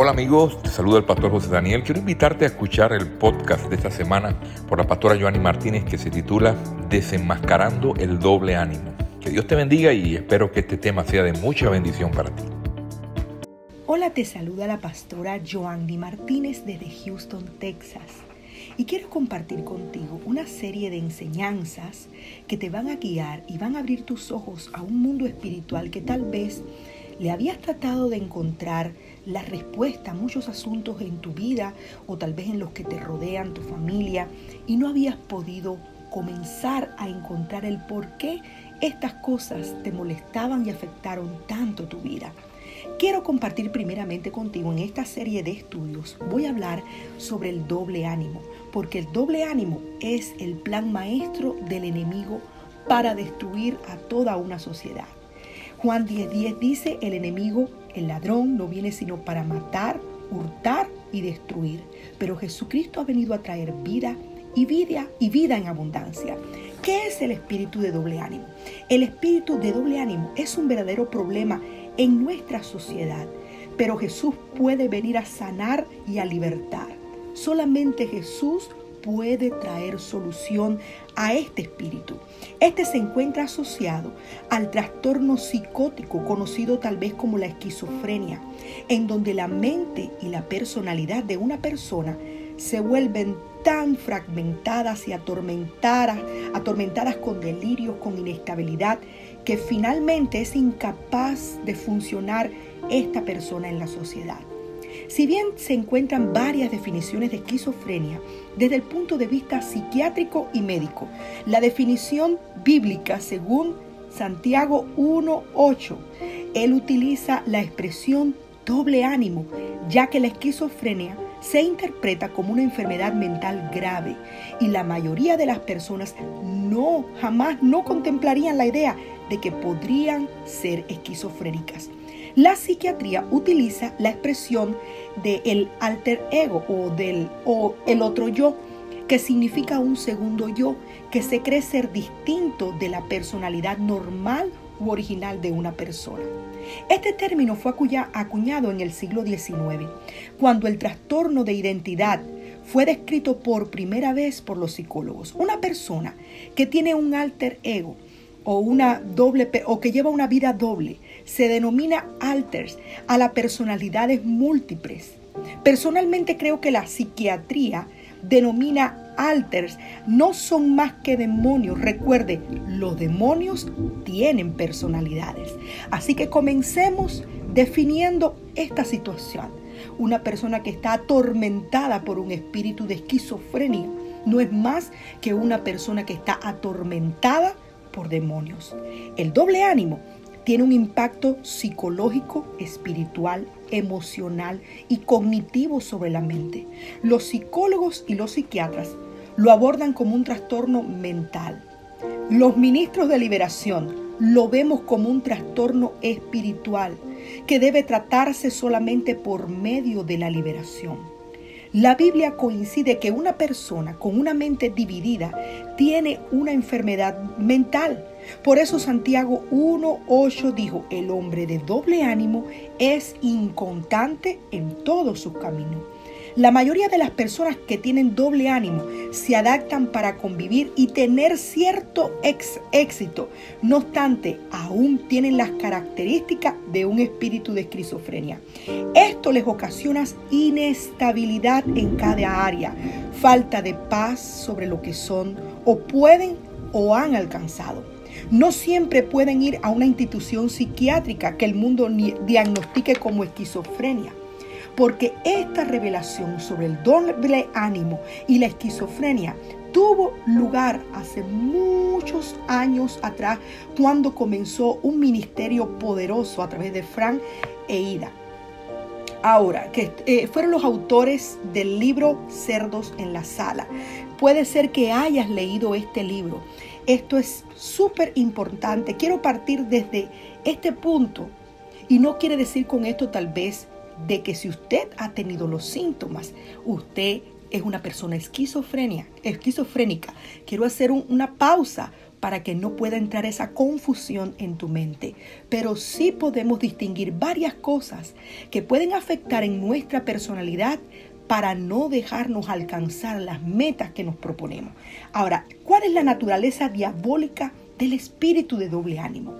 Hola amigos, te saluda el pastor José Daniel. Quiero invitarte a escuchar el podcast de esta semana por la pastora Joanny Martínez que se titula Desenmascarando el doble ánimo. Que Dios te bendiga y espero que este tema sea de mucha bendición para ti. Hola, te saluda la pastora Joanny Martínez desde Houston, Texas. Y quiero compartir contigo una serie de enseñanzas que te van a guiar y van a abrir tus ojos a un mundo espiritual que tal vez le habías tratado de encontrar la respuesta a muchos asuntos en tu vida o tal vez en los que te rodean, tu familia, y no habías podido comenzar a encontrar el por qué estas cosas te molestaban y afectaron tanto tu vida. Quiero compartir primeramente contigo en esta serie de estudios, voy a hablar sobre el doble ánimo, porque el doble ánimo es el plan maestro del enemigo para destruir a toda una sociedad. Juan 10:10 dice, el enemigo, el ladrón, no viene sino para matar, hurtar y destruir. Pero Jesucristo ha venido a traer vida y vida y vida en abundancia. ¿Qué es el espíritu de doble ánimo? El espíritu de doble ánimo es un verdadero problema en nuestra sociedad, pero Jesús puede venir a sanar y a libertar. Solamente Jesús puede traer solución a este espíritu. Este se encuentra asociado al trastorno psicótico conocido tal vez como la esquizofrenia, en donde la mente y la personalidad de una persona se vuelven tan fragmentadas y atormentadas, atormentadas con delirios, con inestabilidad, que finalmente es incapaz de funcionar esta persona en la sociedad. Si bien se encuentran varias definiciones de esquizofrenia desde el punto de vista psiquiátrico y médico, la definición bíblica según Santiago 1.8, él utiliza la expresión doble ánimo, ya que la esquizofrenia se interpreta como una enfermedad mental grave y la mayoría de las personas no, jamás no contemplarían la idea de que podrían ser esquizofrénicas. La psiquiatría utiliza la expresión de el alter ego o del o el otro yo, que significa un segundo yo que se cree ser distinto de la personalidad normal u original de una persona. Este término fue acuñado en el siglo XIX, cuando el trastorno de identidad fue descrito por primera vez por los psicólogos. Una persona que tiene un alter ego o una doble o que lleva una vida doble se denomina alters a las personalidades múltiples. Personalmente creo que la psiquiatría denomina alters no son más que demonios. Recuerde, los demonios tienen personalidades. Así que comencemos definiendo esta situación. Una persona que está atormentada por un espíritu de esquizofrenia no es más que una persona que está atormentada por demonios. El doble ánimo tiene un impacto psicológico, espiritual, emocional y cognitivo sobre la mente. Los psicólogos y los psiquiatras lo abordan como un trastorno mental. Los ministros de liberación lo vemos como un trastorno espiritual que debe tratarse solamente por medio de la liberación. La Biblia coincide que una persona con una mente dividida tiene una enfermedad mental. Por eso Santiago 1.8 dijo, el hombre de doble ánimo es inconstante en todos sus caminos. La mayoría de las personas que tienen doble ánimo se adaptan para convivir y tener cierto éxito. No obstante, aún tienen las características de un espíritu de esquizofrenia. Esto les ocasiona inestabilidad en cada área, falta de paz sobre lo que son o pueden o han alcanzado. No siempre pueden ir a una institución psiquiátrica que el mundo diagnostique como esquizofrenia porque esta revelación sobre el doble ánimo y la esquizofrenia tuvo lugar hace muchos años atrás cuando comenzó un ministerio poderoso a través de Frank e Ida. Ahora, que eh, fueron los autores del libro Cerdos en la Sala. Puede ser que hayas leído este libro. Esto es súper importante. Quiero partir desde este punto. Y no quiere decir con esto tal vez de que si usted ha tenido los síntomas, usted es una persona esquizofrenia, esquizofrénica. Quiero hacer una pausa para que no pueda entrar esa confusión en tu mente. Pero sí podemos distinguir varias cosas que pueden afectar en nuestra personalidad para no dejarnos alcanzar las metas que nos proponemos. Ahora, ¿cuál es la naturaleza diabólica del espíritu de doble ánimo?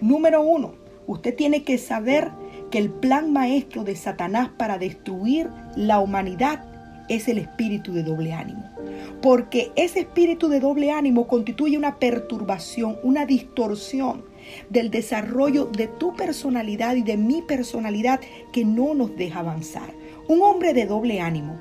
Número uno, usted tiene que saber que el plan maestro de Satanás para destruir la humanidad es el espíritu de doble ánimo. Porque ese espíritu de doble ánimo constituye una perturbación, una distorsión del desarrollo de tu personalidad y de mi personalidad que no nos deja avanzar. Un hombre de doble ánimo,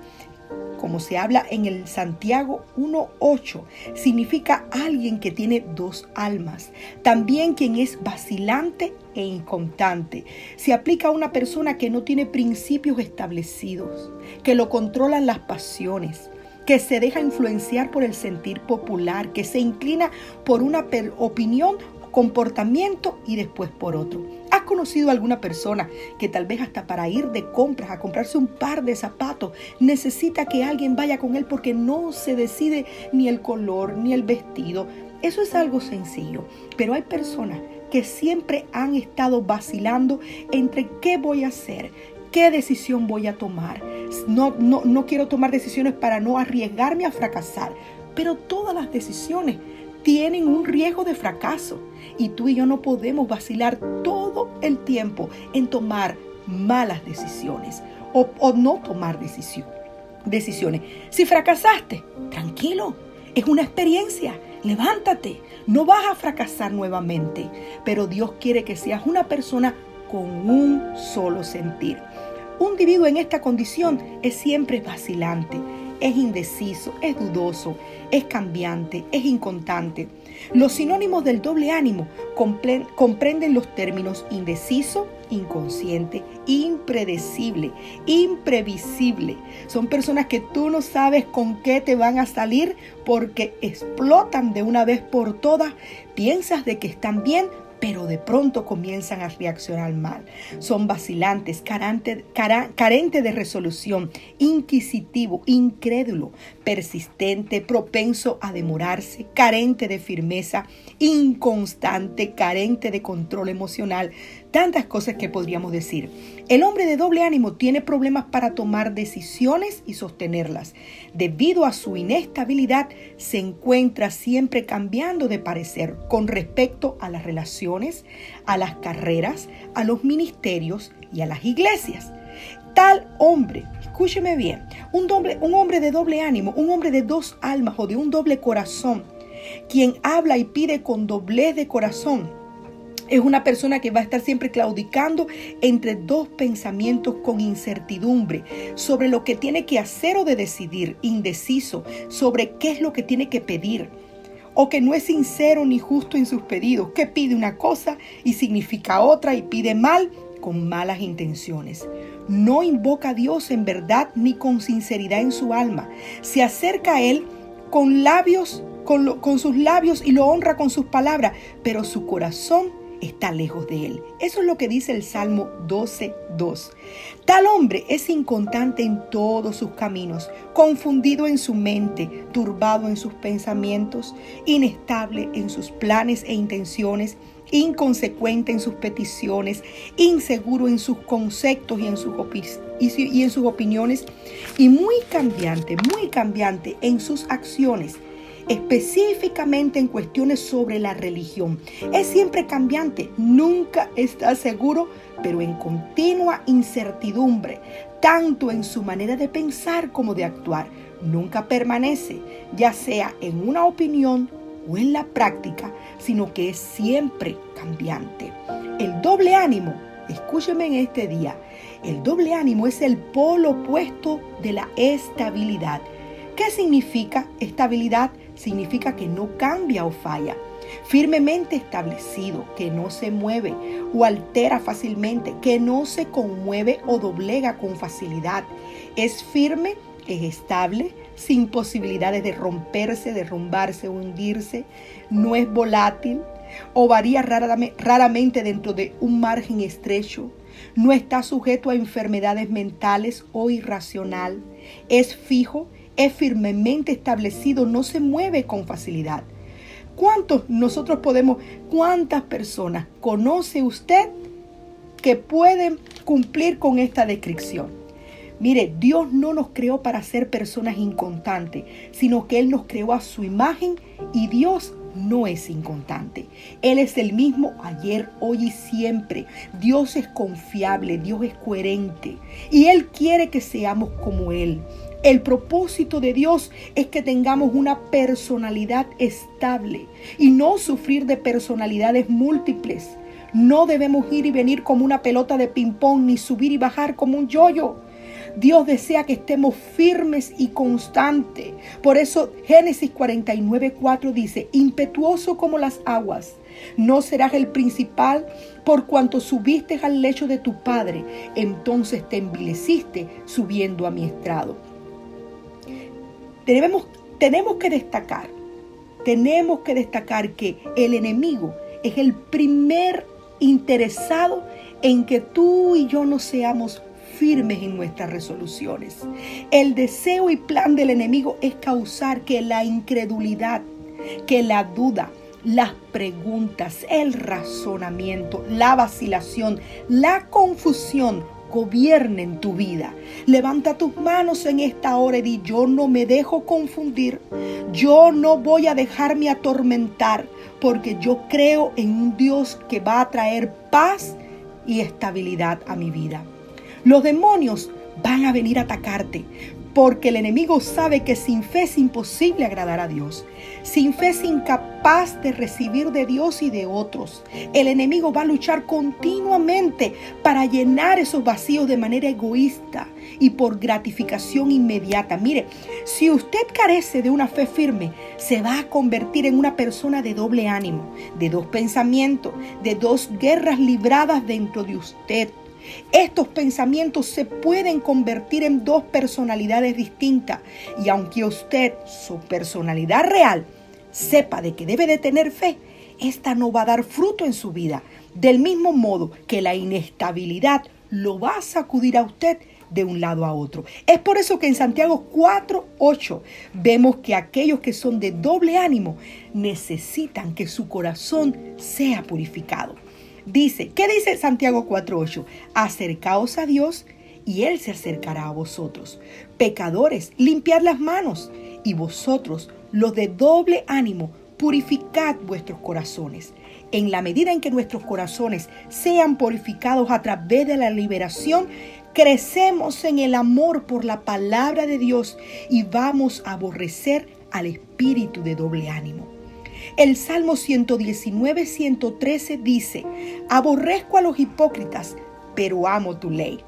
como se habla en el Santiago 1.8, significa alguien que tiene dos almas. También quien es vacilante e inconstante. Se aplica a una persona que no tiene principios establecidos, que lo controlan las pasiones que se deja influenciar por el sentir popular, que se inclina por una opinión comportamiento y después por otro. ¿Has conocido a alguna persona que tal vez hasta para ir de compras a comprarse un par de zapatos necesita que alguien vaya con él porque no se decide ni el color ni el vestido? Eso es algo sencillo, pero hay personas que siempre han estado vacilando entre qué voy a hacer, qué decisión voy a tomar. No, no, no quiero tomar decisiones para no arriesgarme a fracasar, pero todas las decisiones tienen un riesgo de fracaso. Y tú y yo no podemos vacilar todo el tiempo en tomar malas decisiones o, no tomar decisiones. Si fracasaste, tranquilo, es una experiencia. Levántate, no vas a fracasar nuevamente, pero Dios quiere que seas una persona con un solo sentir. Un individuo en esta condición es siempre vacilante, es indeciso, es dudoso, es cambiante, es inconstante. Los sinónimos del doble ánimo comprenden los términos indeciso, inconsciente, impredecible, imprevisible. Son personas que tú no sabes con qué te van a salir porque explotan de una vez por todas. Piensas de que están bien, pero de pronto comienzan a reaccionar mal. Son vacilantes, carentes de resolución, inquisitivo, incrédulo, persistente, propenso a demorarse, carente de firmeza, inconstante, carente de control emocional, tantas cosas que podríamos decir. El hombre de doble ánimo tiene problemas para tomar decisiones y sostenerlas. Debido a su inestabilidad, se encuentra siempre cambiando de parecer con respecto a las relaciones, a las carreras, a los ministerios y a las iglesias. Tal hombre, escúcheme bien, un, hombre de doble ánimo, un hombre de dos almas o de un doble corazón, quien habla y pide con doblez de corazón, es una persona que va a estar siempre claudicando entre dos pensamientos con incertidumbre sobre lo que tiene que hacer o de decidir, indeciso sobre qué es lo que tiene que pedir, o que no es sincero ni justo en sus pedidos, que pide una cosa y significa otra y pide mal con malas intenciones. No invoca a Dios en verdad ni con sinceridad en su alma. Se acerca a Él con labios, con, con sus labios y lo honra con sus palabras, pero su corazón está lejos de él. Eso es lo que dice el Salmo 12.2. Tal hombre es inconstante en todos sus caminos, confundido en su mente, turbado en sus pensamientos, inestable en sus planes e intenciones, inconsecuente en sus peticiones, inseguro en sus conceptos y en sus, y en sus opiniones, y muy cambiante, muy cambiante en sus acciones específicamente en cuestiones sobre la religión. Es siempre cambiante, nunca está seguro, pero en continua incertidumbre, tanto en su manera de pensar como de actuar. Nunca permanece, ya sea en una opinión o en la práctica, sino que es siempre cambiante. El doble ánimo, escúcheme en este día, el doble ánimo es el polo opuesto de la estabilidad. ¿Qué significa estabilidad? Significa que no cambia o falla. Firmemente establecido, que no se mueve o altera fácilmente, que no se conmueve o doblega con facilidad. Es firme, es estable, sin posibilidades de romperse, derrumbarse hundirse. No es volátil o varía raramente dentro de un margen estrecho. No está sujeto a enfermedades mentales o irracional. Es fijo es firmemente establecido, no se mueve con facilidad. ¿Cuántos nosotros podemos, cuántas personas conoce usted que pueden cumplir con esta descripción? Mire, Dios no nos creó para ser personas inconstantes, sino que Él nos creó a su imagen y Dios no es inconstante. Él es el mismo ayer, hoy y siempre. Dios es confiable, Dios es coherente y Él quiere que seamos como Él. El propósito de Dios es que tengamos una personalidad estable y no sufrir de personalidades múltiples. No debemos ir y venir como una pelota de ping-pong ni subir y bajar como un yoyo. Dios desea que estemos firmes y constantes. Por eso Génesis 49, 4 dice, impetuoso como las aguas, no serás el principal por cuanto subiste al lecho de tu padre, entonces te envileciste subiendo a mi estrado. Tenemos que destacar, tenemos que destacar que el enemigo es el primer interesado en que tú y yo no seamos firmes en nuestras resoluciones. El deseo y plan del enemigo es causar que la incredulidad, que la duda, las preguntas, el razonamiento, la vacilación, la confusión gobiernen tu vida. Levanta tus manos en esta hora y di, yo no me dejo confundir, yo no voy a dejarme atormentar, porque yo creo en un Dios que va a traer paz y estabilidad a mi vida. Los demonios van a venir a atacarte porque el enemigo sabe que sin fe es imposible agradar a Dios. Sin fe es incapaz de recibir de Dios y de otros. El enemigo va a luchar continuamente para llenar esos vacíos de manera egoísta y por gratificación inmediata. Mire, si usted carece de una fe firme, se va a convertir en una persona de doble ánimo, de dos pensamientos, de dos guerras libradas dentro de usted estos pensamientos se pueden convertir en dos personalidades distintas y aunque usted, su personalidad real, sepa de que debe de tener fe, esta no va a dar fruto en su vida. Del mismo modo que la inestabilidad lo va a sacudir a usted de un lado a otro. Es por eso que en Santiago 4:8 vemos que aquellos que son de doble ánimo necesitan que su corazón sea purificado. Dice, ¿qué dice Santiago 4.8? Acercaos a Dios y Él se acercará a vosotros. Pecadores, limpiad las manos y vosotros, los de doble ánimo, purificad vuestros corazones. En la medida en que nuestros corazones sean purificados a través de la liberación, crecemos en el amor por la palabra de Dios y vamos a aborrecer al espíritu de doble ánimo. El Salmo 119, 113 dice, aborrezco a los hipócritas, pero amo tu ley.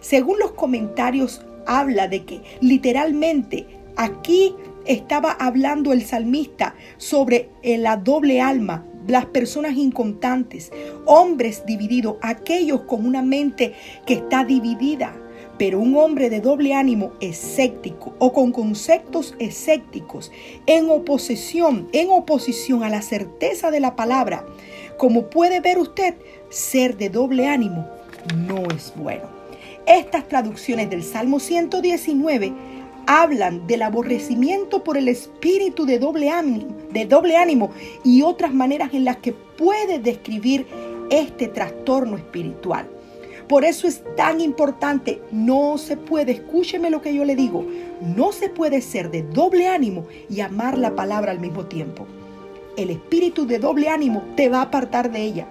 Según los comentarios, habla de que literalmente aquí estaba hablando el salmista sobre la doble alma, las personas incontantes, hombres divididos, aquellos con una mente que está dividida. Pero un hombre de doble ánimo escéptico o con conceptos escépticos en oposición, en oposición a la certeza de la palabra, como puede ver usted, ser de doble ánimo no es bueno. Estas traducciones del Salmo 119 hablan del aborrecimiento por el espíritu de doble ánimo, de doble ánimo y otras maneras en las que puede describir este trastorno espiritual. Por eso es tan importante, no se puede, escúcheme lo que yo le digo, no se puede ser de doble ánimo y amar la palabra al mismo tiempo. El espíritu de doble ánimo te va a apartar de ella.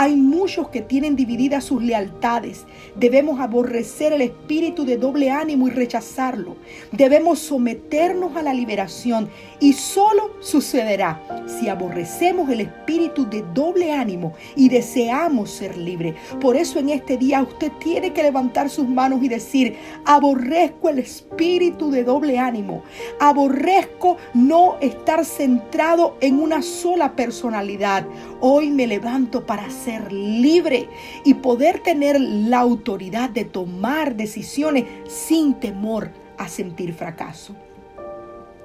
Hay muchos que tienen divididas sus lealtades. Debemos aborrecer el espíritu de doble ánimo y rechazarlo. Debemos someternos a la liberación y solo sucederá si aborrecemos el espíritu de doble ánimo y deseamos ser libres. Por eso en este día usted tiene que levantar sus manos y decir, aborrezco el espíritu de doble ánimo. Aborrezco no estar centrado en una sola personalidad. Hoy me levanto para ser ser libre y poder tener la autoridad de tomar decisiones sin temor a sentir fracaso.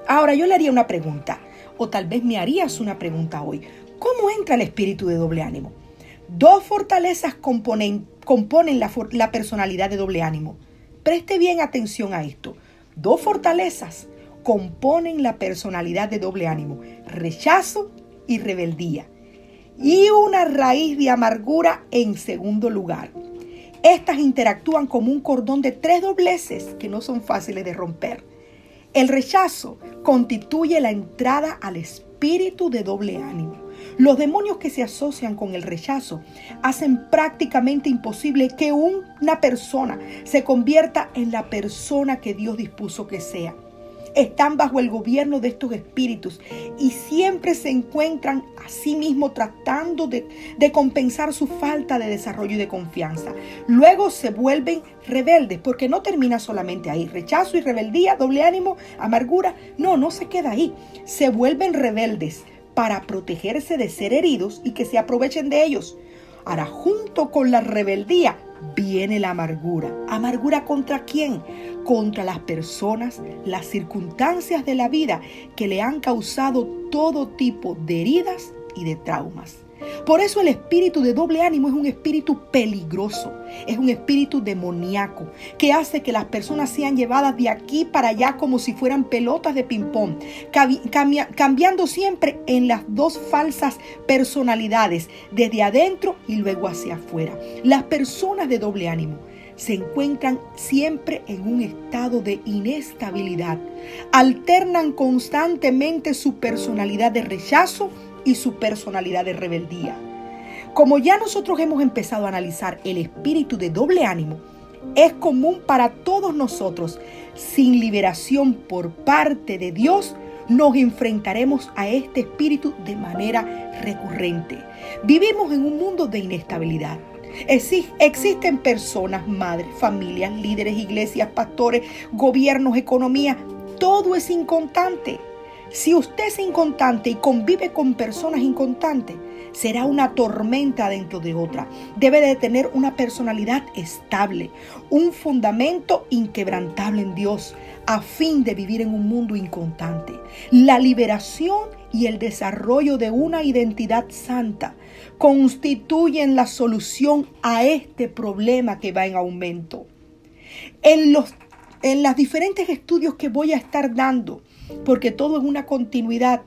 Ahora yo le haría una pregunta, o tal vez me harías una pregunta hoy. ¿Cómo entra el espíritu de doble ánimo? Dos fortalezas componen, componen la, la personalidad de doble ánimo. Preste bien atención a esto. Dos fortalezas componen la personalidad de doble ánimo. Rechazo y rebeldía. Y una raíz de amargura en segundo lugar. Estas interactúan como un cordón de tres dobleces que no son fáciles de romper. El rechazo constituye la entrada al espíritu de doble ánimo. Los demonios que se asocian con el rechazo hacen prácticamente imposible que una persona se convierta en la persona que Dios dispuso que sea están bajo el gobierno de estos espíritus y siempre se encuentran a sí mismos tratando de, de, compensar su falta de desarrollo y de confianza. Luego se vuelven rebeldes porque no termina solamente ahí. Rechazo y rebeldía, doble ánimo, amargura. No, no se queda ahí. Se vuelven rebeldes para protegerse de ser heridos y que se aprovechen de ellos. Ahora, junto con la rebeldía viene la amargura. ¿Amargura contra quién? Contra las personas, las circunstancias de la vida que le han causado todo tipo de heridas y de traumas. Por eso el espíritu de doble ánimo es un espíritu peligroso, es un espíritu demoníaco que hace que las personas sean llevadas de aquí para allá como si fueran pelotas de ping-pong, cambiando siempre en las dos falsas personalidades, desde adentro y luego hacia afuera. Las personas de doble ánimo se encuentran siempre en un estado de inestabilidad. Alternan constantemente su personalidad de rechazo y su personalidad de rebeldía. Como ya nosotros hemos empezado a analizar el espíritu de doble ánimo, es común para todos nosotros, sin liberación por parte de Dios, nos enfrentaremos a este espíritu de manera recurrente. Vivimos en un mundo de inestabilidad. Existen personas, madres, familias, líderes, iglesias, pastores, gobiernos, economía. Todo es inconstante. Si usted es inconstante y convive con personas inconstantes, será una tormenta dentro de otra. Debe de tener una personalidad estable, un fundamento inquebrantable en Dios, a fin de vivir en un mundo inconstante. La liberación y el desarrollo de una identidad santa constituyen la solución a este problema que va en aumento. En los en los diferentes estudios que voy a estar dando, porque todo es una continuidad.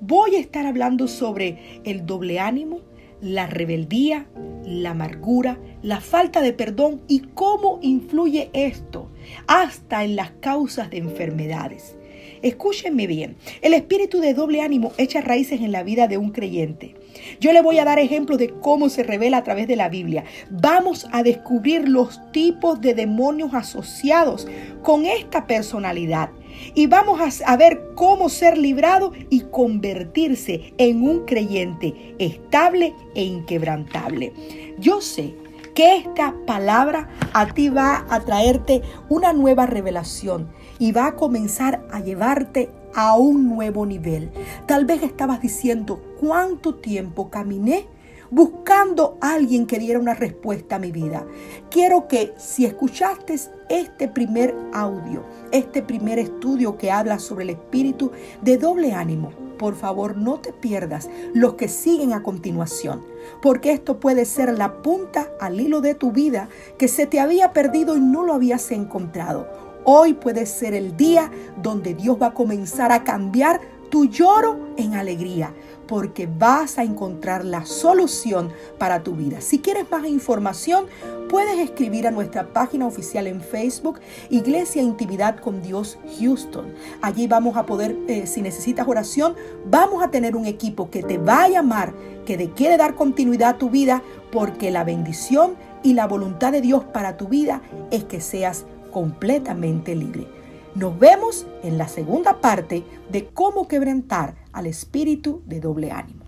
Voy a estar hablando sobre el doble ánimo, la rebeldía, la amargura, la falta de perdón y cómo influye esto hasta en las causas de enfermedades. Escúchenme bien, el espíritu de doble ánimo echa raíces en la vida de un creyente. Yo le voy a dar ejemplos de cómo se revela a través de la Biblia. Vamos a descubrir los tipos de demonios asociados con esta personalidad y vamos a, ver cómo ser librado y convertirse en un creyente estable e inquebrantable. Yo sé que esta palabra a ti va a traerte una nueva revelación y va a comenzar a llevarte a un nuevo nivel. Tal vez estabas diciendo, ¿cuánto tiempo caminé? buscando a alguien que diera una respuesta a mi vida. Quiero que si escuchaste este primer audio, este primer estudio que habla sobre el espíritu de doble ánimo, por favor no te pierdas los que siguen a continuación, porque esto puede ser la punta al hilo de tu vida que se te había perdido y no lo habías encontrado. Hoy puede ser el día donde Dios va a comenzar a cambiar tu lloro en alegría, porque vas a encontrar la solución para tu vida. Si quieres más información, puedes escribir a nuestra página oficial en Facebook, Iglesia Intimidad con Dios Houston. Allí vamos a poder, eh, si necesitas oración, vamos a tener un equipo que te va a llamar, que te quiere dar continuidad a tu vida, porque la bendición y la voluntad de Dios para tu vida es que seas completamente libre. Nos vemos en la segunda parte de cómo quebrantar al espíritu de doble ánimo.